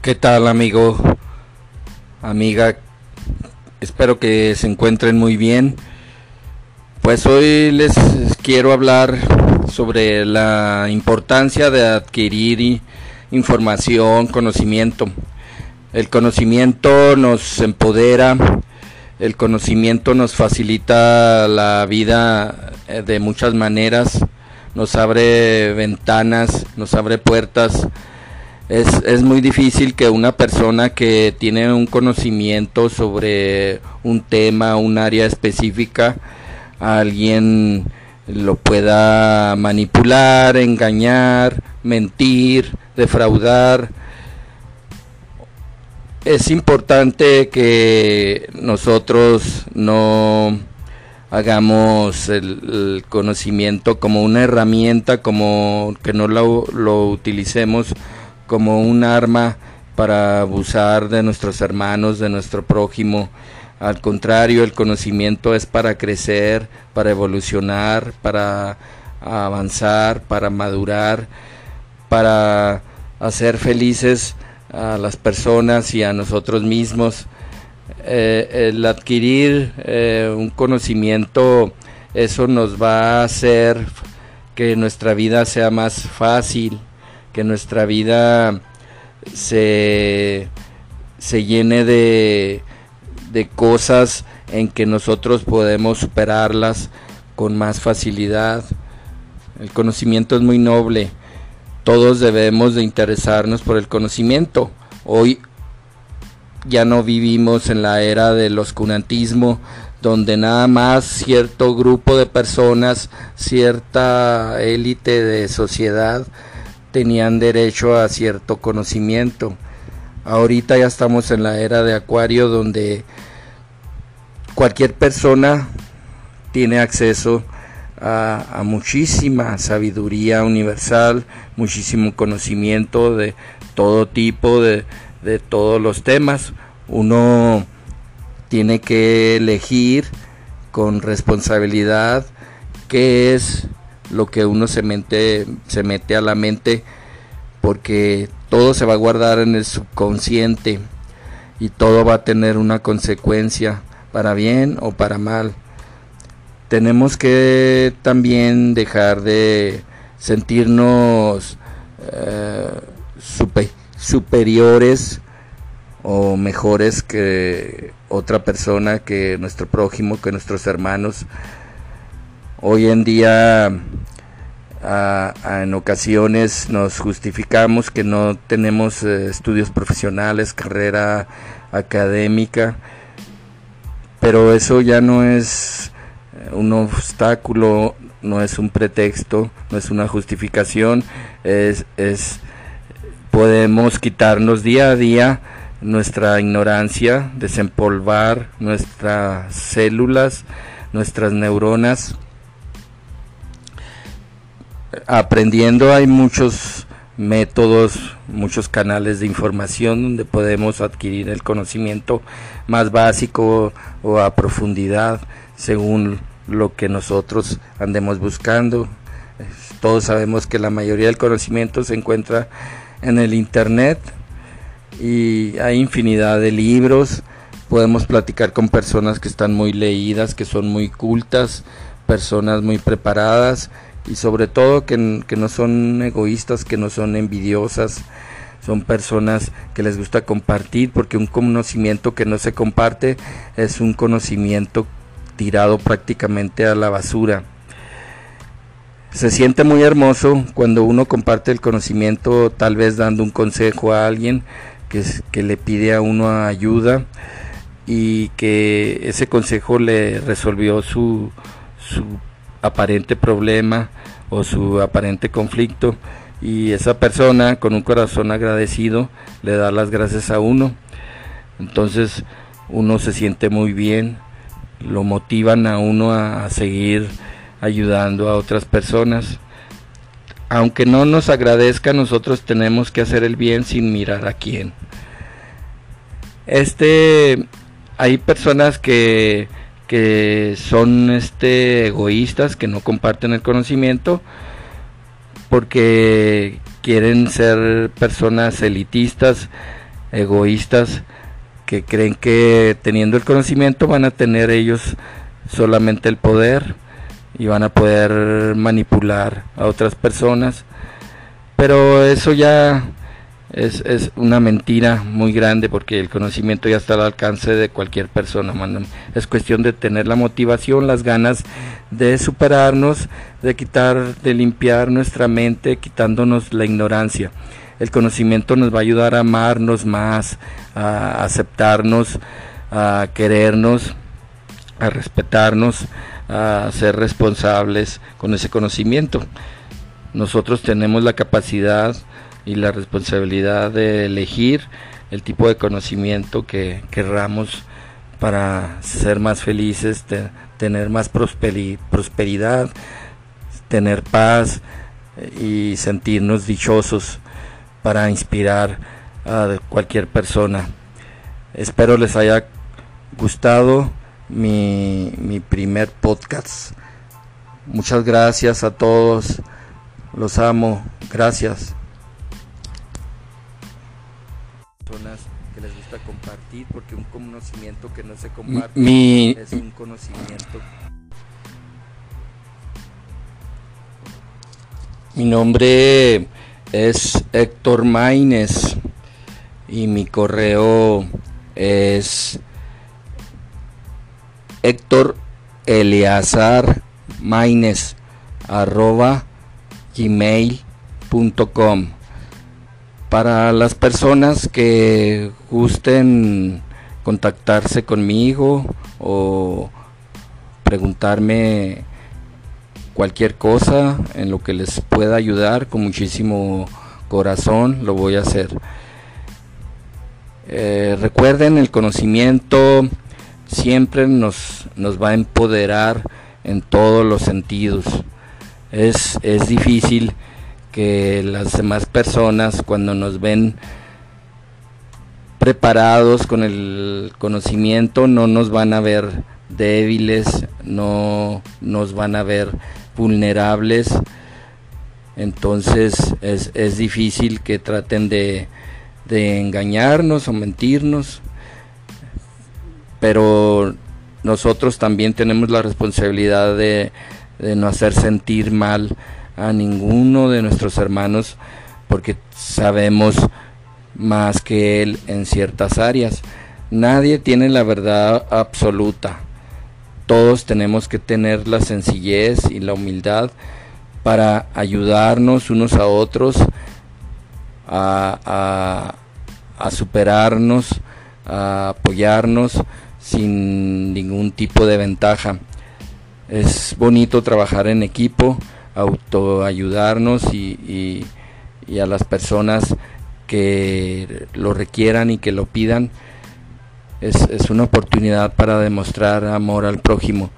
¿Qué tal amigo, amiga? Espero que se encuentren muy bien. Pues hoy les quiero hablar sobre la importancia de adquirir información, conocimiento. El conocimiento nos empodera, el conocimiento nos facilita la vida eh, de muchas maneras, nos abre ventanas, nos abre puertas es, es, muy difícil que una persona que tiene un conocimiento sobre un tema, un área específica, alguien lo pueda manipular, engañar, mentir, defraudar. Es importante que nosotros no hagamos el, conocimiento como una herramienta, como que no lo, lo utilicemos como un arma para abusar de nuestros hermanos, de nuestro prójimo. Al contrario, el conocimiento es para crecer, para evolucionar, para avanzar, para madurar, para hacer felices a las personas y a nosotros mismos. Eh, el adquirir eh, un conocimiento, eso nos va a hacer que nuestra vida sea más fácil, que nuestra vida se, se llene de, de cosas en que nosotros podemos superarlas con más facilidad. El conocimiento es muy noble. Todos debemos de interesarnos por el conocimiento. Hoy ya no vivimos en la era del oscurantismo, donde nada más cierto grupo de personas, cierta élite de sociedad tenían derecho a cierto conocimiento. Ahorita ya estamos en la era de Acuario donde cualquier persona tiene acceso a, muchísima sabiduría universal, muchísimo conocimiento de todo tipo, de, de todos los temas. Uno tiene que elegir con responsabilidad qué es lo que uno se, mente, se mete a la mente porque todo se va a guardar en el subconsciente y todo va a tener una consecuencia para bien o para mal. Tenemos que también dejar de sentirnos eh, superiores o mejores que otra persona, que nuestro prójimo, que nuestros hermanos. Hoy en día en ocasiones nos justificamos que no tenemos eh, estudios profesionales, carrera académica, pero eso ya no es eh, un obstáculo, no es un pretexto, no es una justificación, es, es podemos quitarnos día a día nuestra ignorancia, desempolvar nuestras células, nuestras neuronas aprendiendo hay muchos métodos, muchos canales de información donde podemos adquirir el conocimiento más básico o a profundidad según lo que nosotros andemos buscando. Todos sabemos que la mayoría del conocimiento se encuentra en el Internet y hay infinidad de libros. Podemos platicar con personas que están muy leídas, que son muy cultas, personas muy preparadas y sobre todo que, no son egoístas, que no son envidiosas, son personas que les gusta compartir, porque un conocimiento que no se comparte es un conocimiento tirado prácticamente a la basura. Se siente muy hermoso cuando uno comparte el conocimiento, tal vez dando un consejo a alguien que, que le pide a uno ayuda y que ese consejo le resolvió su, su aparente problema o su aparente conflicto y esa persona con un corazón agradecido le da las gracias a uno. Entonces uno se siente muy bien, lo motivan a uno a, seguir ayudando a otras personas. Aunque no nos agradezca, nosotros tenemos que hacer el bien sin mirar a quién. Este hay personas que que son este egoístas, que no comparten el conocimiento porque quieren ser personas elitistas egoístas que creen que teniendo el conocimiento van a tener ellos solamente el poder y van a poder manipular a otras personas. Pero eso ya es, es, una mentira muy grande porque el conocimiento ya está al alcance de cualquier persona. Es cuestión de tener la motivación, las ganas de superarnos, de quitar, de limpiar nuestra mente, quitándonos la ignorancia. El conocimiento nos va a ayudar a amarnos más, a aceptarnos, a querernos, a respetarnos, a ser responsables con ese conocimiento. Nosotros tenemos la capacidad y la responsabilidad de elegir el tipo de conocimiento que querramos para ser más felices, tener más prosperidad, tener paz y sentirnos dichosos para inspirar a cualquier persona. Espero les haya gustado mi, mi primer podcast. Muchas gracias a todos. Los amo. Gracias. Que les gusta compartir porque un conocimiento que no se comparte mi, es un conocimiento. Mi nombre es Héctor Maines y mi correo es Héctor Eleazar Maines arroba gmail.com para las personas que gusten contactarse conmigo o preguntarme cualquier cosa en lo que les pueda ayudar con muchísimo corazón lo voy a hacer. Eh, recuerden el conocimiento siempre nos, nos va a empoderar en todos los sentidos. Es, es difícil que las demás personas cuando nos ven preparados con el conocimiento no nos van a ver débiles, no nos van a ver vulnerables. Entonces es, es difícil que traten de, de engañarnos o mentirnos. Pero nosotros también tenemos la responsabilidad de, de no hacer sentir mal a ninguno de nuestros hermanos porque sabemos más que él en ciertas áreas. Nadie tiene la verdad absoluta. Todos tenemos que tener la sencillez y la humildad para ayudarnos unos a otros a, a superarnos, a apoyarnos sin ningún tipo de ventaja. Es bonito trabajar en equipo autoayudarnos y, a las personas que lo requieran y que lo pidan. Es, es, una oportunidad para demostrar amor al prójimo.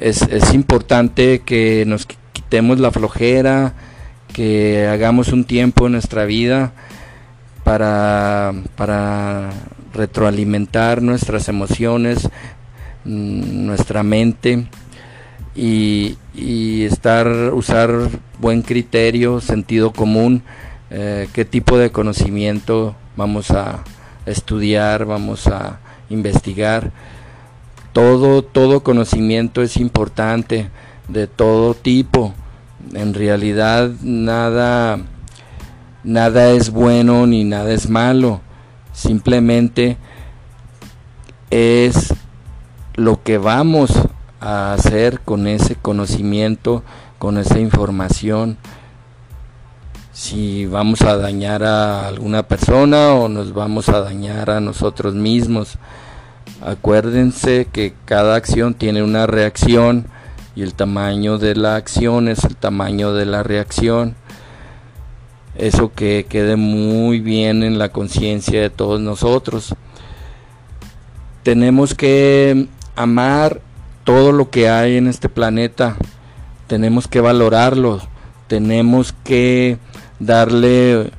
Es, es importante que nos quitemos la flojera, que hagamos un tiempo en nuestra vida para, para retroalimentar nuestras emociones, mm, nuestra mente y, estar, usar buen criterio, sentido común, eh, qué tipo de conocimiento vamos a estudiar, vamos a investigar. Todo, todo conocimiento es importante, de todo tipo. En realidad nada, nada es bueno ni nada es malo. Simplemente es lo que vamos a hacer con ese conocimiento, con esa información, si vamos a dañar a alguna persona o nos vamos a dañar a nosotros mismos. Acuérdense que cada acción tiene una reacción y el tamaño de la acción es el tamaño de la reacción. Eso que quede muy bien en la conciencia de todos nosotros. Tenemos que amar todo lo que hay en este planeta. Tenemos que valorarlo, tenemos que darle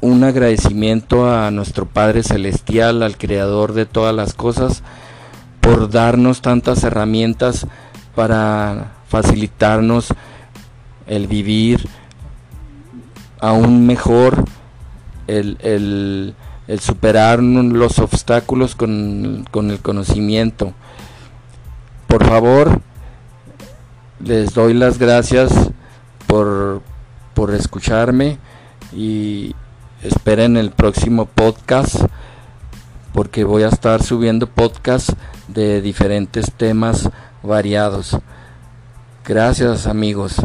un agradecimiento a nuestro Padre Celestial, al Creador de todas las cosas, por darnos tantas herramientas para facilitarnos el vivir aún mejor el, superar los obstáculos con el conocimiento. Por favor, les doy las gracias por, por escucharme y esperen el próximo podcast porque voy a estar subiendo podcasts de diferentes temas variados. Gracias amigos.